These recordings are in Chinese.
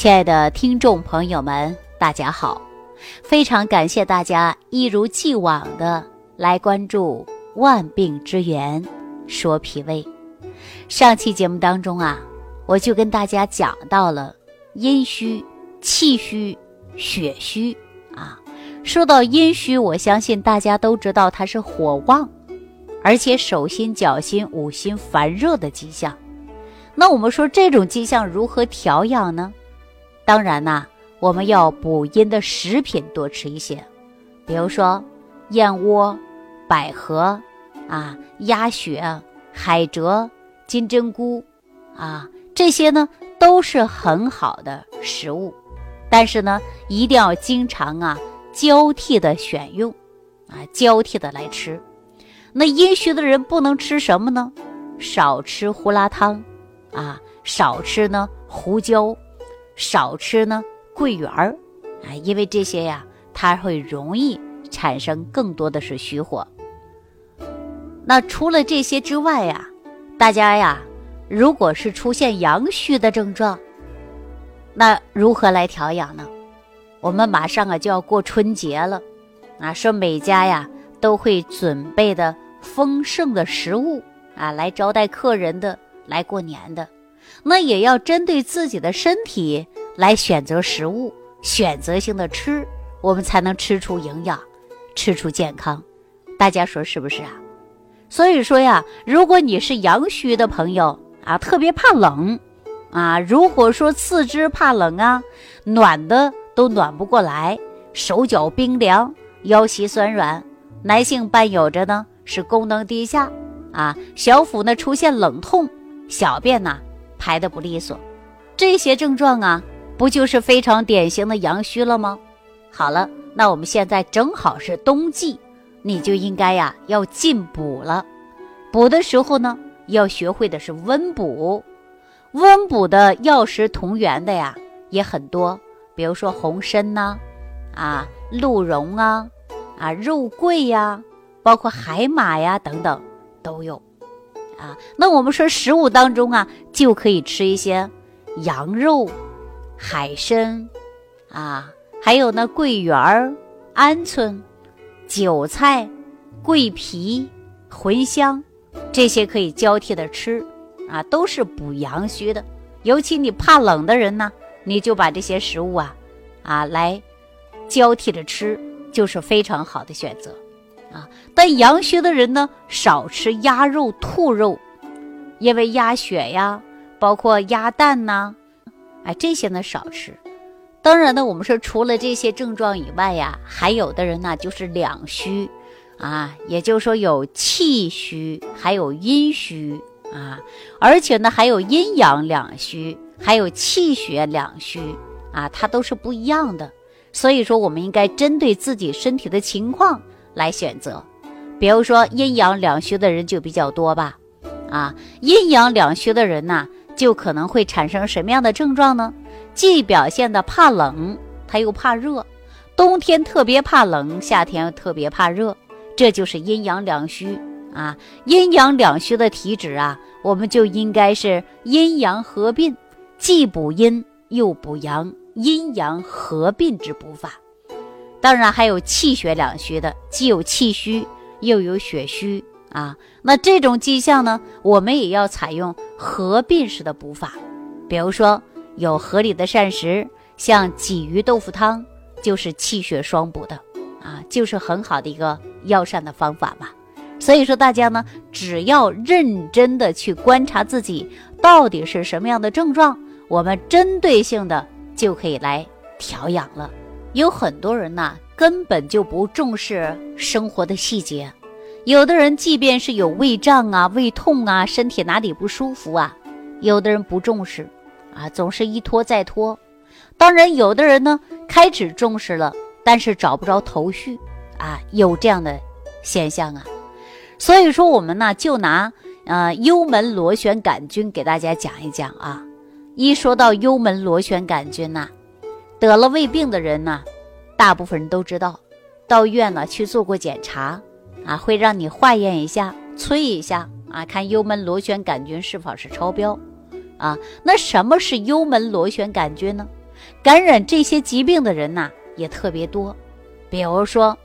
亲爱的听众朋友们，大家好！非常感谢大家一如既往的来关注《万病之源说脾胃》。上期节目当中啊，我就跟大家讲到了阴虚、气虚、血虚啊。说到阴虚，我相信大家都知道它是火旺，而且手心、脚心、五心烦热的迹象。那我们说这种迹象如何调养呢？当然呐，我们要补阴的食品多吃一些，比如说燕窝、百合啊、鸭血、海蜇、金针菇啊，这些呢都是很好的食物。但是呢，一定要经常啊交替的选用啊，交替的来吃。那阴虚的人不能吃什么呢？少吃胡辣汤啊，少吃呢胡椒。少吃呢桂圆儿，啊，因为这些呀，它会容易产生更多的是虚火。那除了这些之外呀，大家呀，如果是出现阳虚的症状，那如何来调养呢？我们马上啊就要过春节了，啊，说每家呀都会准备的丰盛的食物啊，来招待客人的，来过年的。那也要针对自己的身体来选择食物，选择性的吃，我们才能吃出营养，吃出健康。大家说是不是啊？所以说呀，如果你是阳虚的朋友啊，特别怕冷啊，如果说四肢怕冷啊，暖的都暖不过来，手脚冰凉，腰膝酸软，男性伴有着呢是功能低下啊，小腹呢出现冷痛，小便呢。排的不利索，这些症状啊，不就是非常典型的阳虚了吗？好了，那我们现在正好是冬季，你就应该呀要进补了。补的时候呢，要学会的是温补。温补的药食同源的呀也很多，比如说红参呐，啊鹿茸啊，啊肉桂呀，包括海马呀等等都有。啊，那我们说食物当中啊，就可以吃一些羊肉、海参啊，还有呢桂圆、鹌鹑、韭菜、桂皮、茴香，这些可以交替的吃啊，都是补阳虚的。尤其你怕冷的人呢，你就把这些食物啊啊来交替着吃，就是非常好的选择。啊，但阳虚的人呢，少吃鸭肉、兔肉，因为鸭血呀，包括鸭蛋呐，哎，这些呢少吃。当然呢，我们说除了这些症状以外呀，还有的人呢就是两虚，啊，也就是说有气虚，还有阴虚啊，而且呢还有阴阳两虚，还有气血两虚啊，它都是不一样的。所以说，我们应该针对自己身体的情况。来选择，比如说阴阳两虚的人就比较多吧，啊，阴阳两虚的人呢，就可能会产生什么样的症状呢？既表现的怕冷，他又怕热，冬天特别怕冷，夏天特别怕热，这就是阴阳两虚啊。阴阳两虚的体质啊，我们就应该是阴阳合并，既补阴又补阳，阴阳合并之补法。当然还有气血两虚的，既有气虚又有血虚啊。那这种迹象呢，我们也要采用合并式的补法。比如说有合理的膳食，像鲫鱼豆腐汤，就是气血双补的啊，就是很好的一个药膳的方法嘛。所以说大家呢，只要认真的去观察自己到底是什么样的症状，我们针对性的就可以来调养了。有很多人呐，根本就不重视生活的细节。有的人即便是有胃胀啊、胃痛啊、身体哪里不舒服啊，有的人不重视，啊，总是一拖再拖。当然，有的人呢开始重视了，但是找不着头绪，啊，有这样的现象啊。所以说，我们呢就拿呃幽门螺旋杆菌给大家讲一讲啊。一说到幽门螺旋杆菌呐。得了胃病的人呢，大部分人都知道，到医院呢去做过检查，啊，会让你化验一下、催一下啊，看幽门螺旋杆菌是否是超标，啊，那什么是幽门螺旋杆菌呢？感染这些疾病的人呐也特别多。比如说，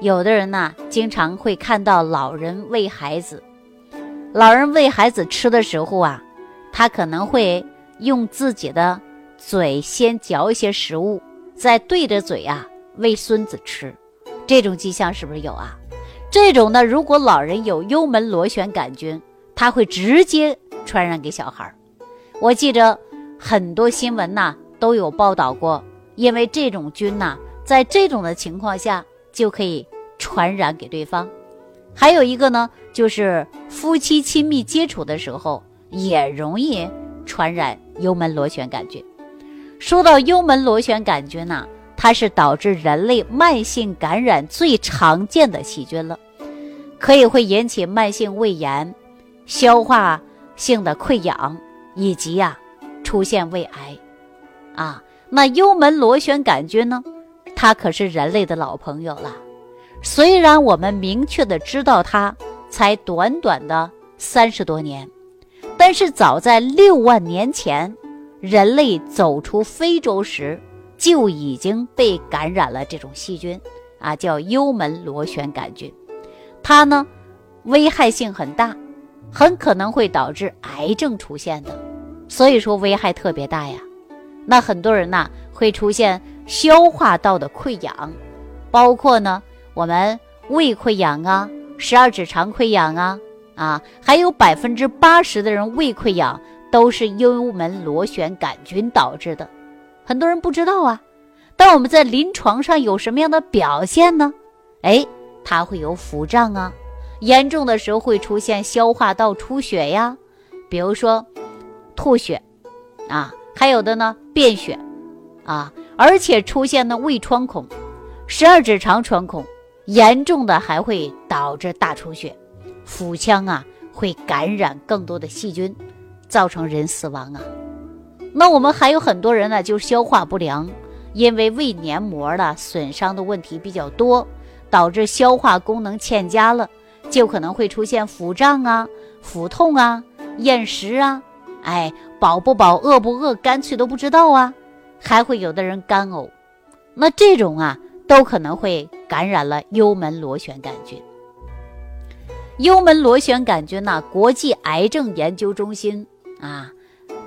有的人呐经常会看到老人喂孩子，老人喂孩子吃的时候啊，他可能会用自己的嘴先嚼一些食物，再对着嘴啊喂孙子吃，这种迹象是不是有啊？这种呢，如果老人有幽门螺旋杆菌，他会直接传染给小孩。我记着很多新闻呐都有报道过，因为这种菌呐，在这种的情况下就可以传染给对方。还有一个呢，就是夫妻亲密接触的时候也容易传染幽门螺旋杆菌。说到幽门螺旋杆菌呐，它是导致人类慢性感染最常见的细菌了，可以会引起慢性胃炎、消化性的溃疡。以及呀，出现胃癌，啊，那幽门螺旋杆菌呢？它可是人类的老朋友了。虽然我们明确的知道它才短短的三十多年，但是早在六万年前，人类走出非洲时就已经被感染了这种细菌，啊，叫幽门螺旋杆菌。它呢，危害性很大。很可能会导致癌症出现的，所以说危害特别大呀。那很多人呢会出现消化道的溃疡，包括呢我们胃溃疡啊、十二指肠溃疡啊啊，还有百分之八十的人胃溃疡都是幽门螺旋杆菌导致的。很多人不知道啊，但我们在临床上有什么样的表现呢？哎，它会有腹胀啊。严重的时候会出现消化道出血呀，比如说吐血啊，还有的呢便血啊，而且出现的胃穿孔、十二指肠穿孔，严重的还会导致大出血，腹腔啊会感染更多的细菌，造成人死亡啊。那我们还有很多人呢，就消化不良，因为胃黏膜的损伤的问题比较多，导致消化功能欠佳了。就可能会出现腹胀啊、腹痛啊、厌食啊，哎，饱不饱、饿不饿，干脆都不知道啊。还会有的人干呕，那这种啊，都可能会感染了幽门螺旋杆菌。幽门螺旋杆菌呢，国际癌症研究中心啊，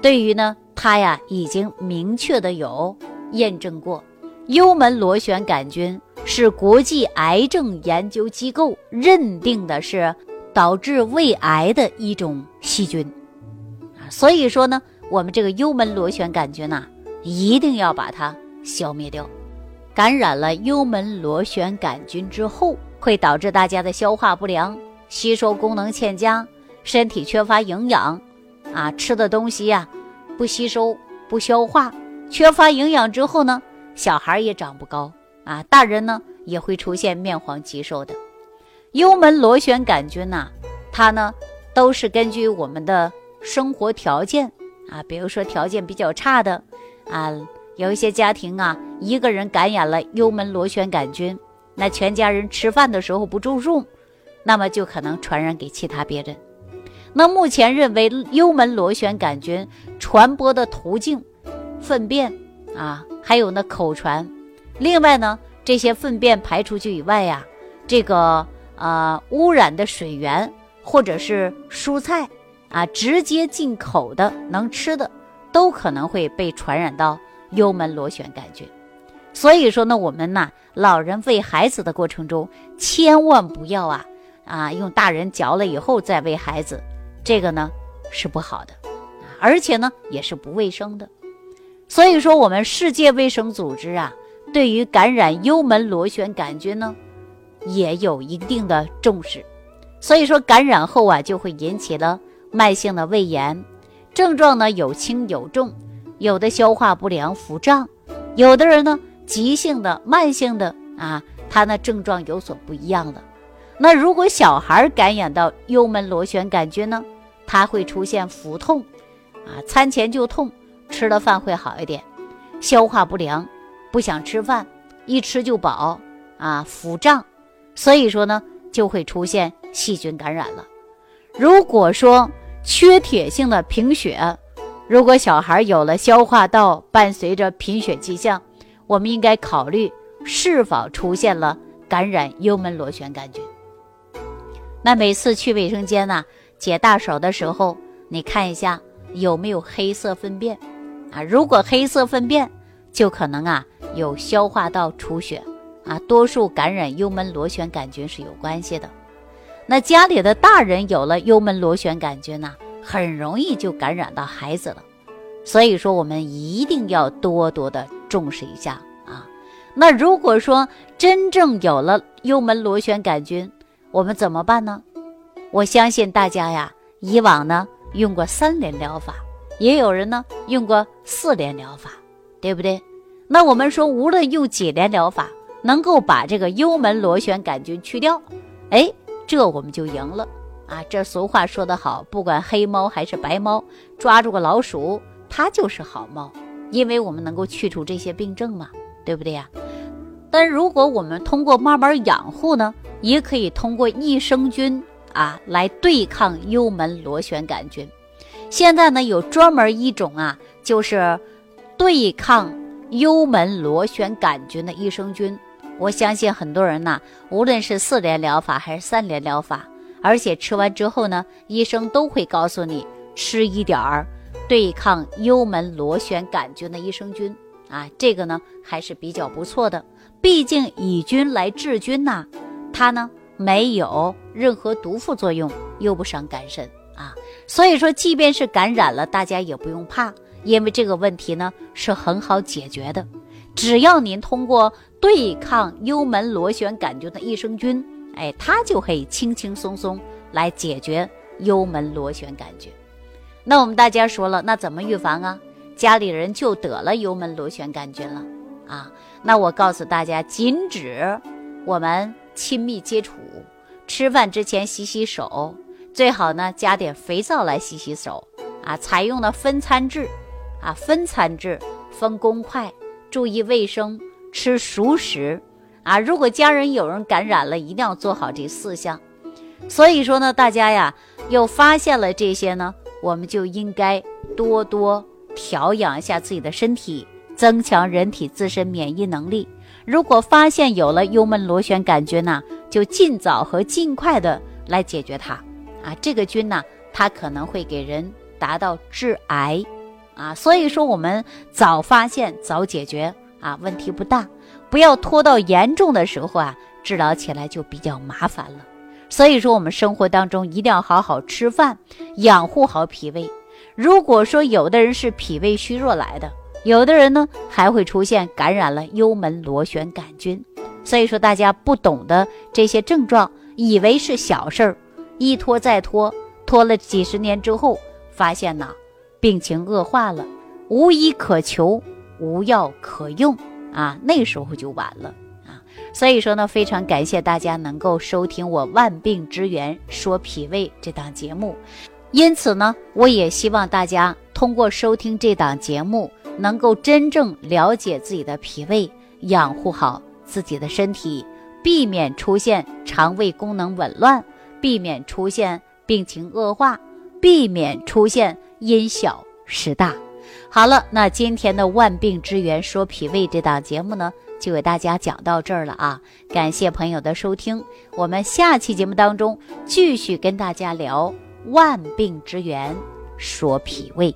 对于呢，它呀已经明确的有验证过，幽门螺旋杆菌。是国际癌症研究机构认定的是导致胃癌的一种细菌，所以说呢，我们这个幽门螺旋杆菌呐，一定要把它消灭掉。感染了幽门螺旋杆菌之后，会导致大家的消化不良、吸收功能欠佳、身体缺乏营养啊，吃的东西呀不吸收、不消化，缺乏营养之后呢，小孩也长不高。啊，大人呢也会出现面黄肌瘦的。幽门螺旋杆菌呐，它呢都是根据我们的生活条件啊，比如说条件比较差的啊，有一些家庭啊，一个人感染了幽门螺旋杆菌，那全家人吃饭的时候不注重，那么就可能传染给其他别人。那目前认为幽门螺旋杆菌传播的途径，粪便啊，还有呢口传。另外呢，这些粪便排出去以外呀，这个呃污染的水源或者是蔬菜啊，直接进口的能吃的，都可能会被传染到幽门螺旋杆菌。所以说呢，我们呐，老人喂孩子的过程中，千万不要啊啊用大人嚼了以后再喂孩子，这个呢是不好的，而且呢也是不卫生的。所以说，我们世界卫生组织啊。对于感染幽门螺旋杆菌呢，也有一定的重视，所以说感染后啊，就会引起了慢性的胃炎，症状呢有轻有重，有的消化不良、腹胀，有的人呢急性的、慢性的啊，他呢症状有所不一样的。那如果小孩感染到幽门螺旋杆菌呢，它会出现腹痛，啊，餐前就痛，吃了饭会好一点，消化不良。不想吃饭，一吃就饱啊，腹胀，所以说呢，就会出现细菌感染了。如果说缺铁性的贫血，如果小孩有了消化道伴随着贫血迹象，我们应该考虑是否出现了感染幽门螺旋杆菌。那每次去卫生间呢，解大手的时候，你看一下有没有黑色粪便啊？如果黑色粪便，就可能啊有消化道出血啊，多数感染幽门螺旋杆菌是有关系的。那家里的大人有了幽门螺旋杆菌呢？很容易就感染到孩子了，所以说我们一定要多多的重视一下啊。那如果说真正有了幽门螺旋杆菌，我们怎么办呢？我相信大家呀，以往呢用过三联疗法，也有人呢用过四联疗法，对不对？那我们说无论用几联疗法，能够把这个幽门螺旋杆菌去掉，哎，这我们就赢了。啊，这俗话说得好，不管黑猫还是白猫，抓住个老鼠，它就是好猫，因为我们能够去除这些病症嘛，对不对呀？但如果我们通过慢慢养护呢，也可以通过益生菌啊来对抗幽门螺旋杆菌。现在呢，有专门一种啊，就是对抗幽门螺旋杆菌的益生菌。我相信很多人呢，无论是四联疗法还是三联疗法。而且吃完之后呢，医生都会告诉你吃一点儿对抗幽门螺旋杆菌的益生菌啊，这个呢还是比较不错的。毕竟以菌来治菌呐，它呢没有任何毒副作用，又不伤肝肾啊。所以说，即便是感染了，大家也不用怕，因为这个问题呢是很好解决的。只要您通过对抗幽门螺旋杆菌的益生菌。哎，它就可以轻轻松松来解决幽门螺旋杆菌。那我们大家说了，那怎么预防啊？家里人就得了幽门螺旋杆菌了啊？那我告诉大家，禁止我们亲密接触，吃饭之前洗洗手，最好呢加点肥皂来洗洗手啊。采用了分餐制啊，分餐制，分公筷，注意卫生，吃熟食。啊，如果家人有人感染了，一定要做好这四项。所以说呢，大家呀，又发现了这些呢，我们就应该多多调养一下自己的身体，增强人体自身免疫能力。如果发现有了幽门螺旋杆菌呢，就尽早和尽快的来解决它。啊，这个菌呢，它可能会给人达到致癌。啊，所以说我们早发现早解决啊，问题不大。不要拖到严重的时候啊，治疗起来就比较麻烦了。所以说，我们生活当中一定要好好吃饭，养护好脾胃。如果说有的人是脾胃虚弱来的，有的人呢还会出现感染了幽门螺旋杆菌。所以说，大家不懂得这些症状，以为是小事儿，一拖再拖，拖了几十年之后，发现呢病情恶化了，无医可求，无药可用。啊，那时候就晚了啊！所以说呢，非常感谢大家能够收听我《万病之源说脾胃》这档节目。因此呢，我也希望大家通过收听这档节目，能够真正了解自己的脾胃，养护好自己的身体，避免出现肠胃功能紊乱，避免出现病情恶化，避免出现因小失大。好了，那今天的万病之源说脾胃这档节目呢，就给大家讲到这儿了啊！感谢朋友的收听，我们下期节目当中继续跟大家聊万病之源说脾胃。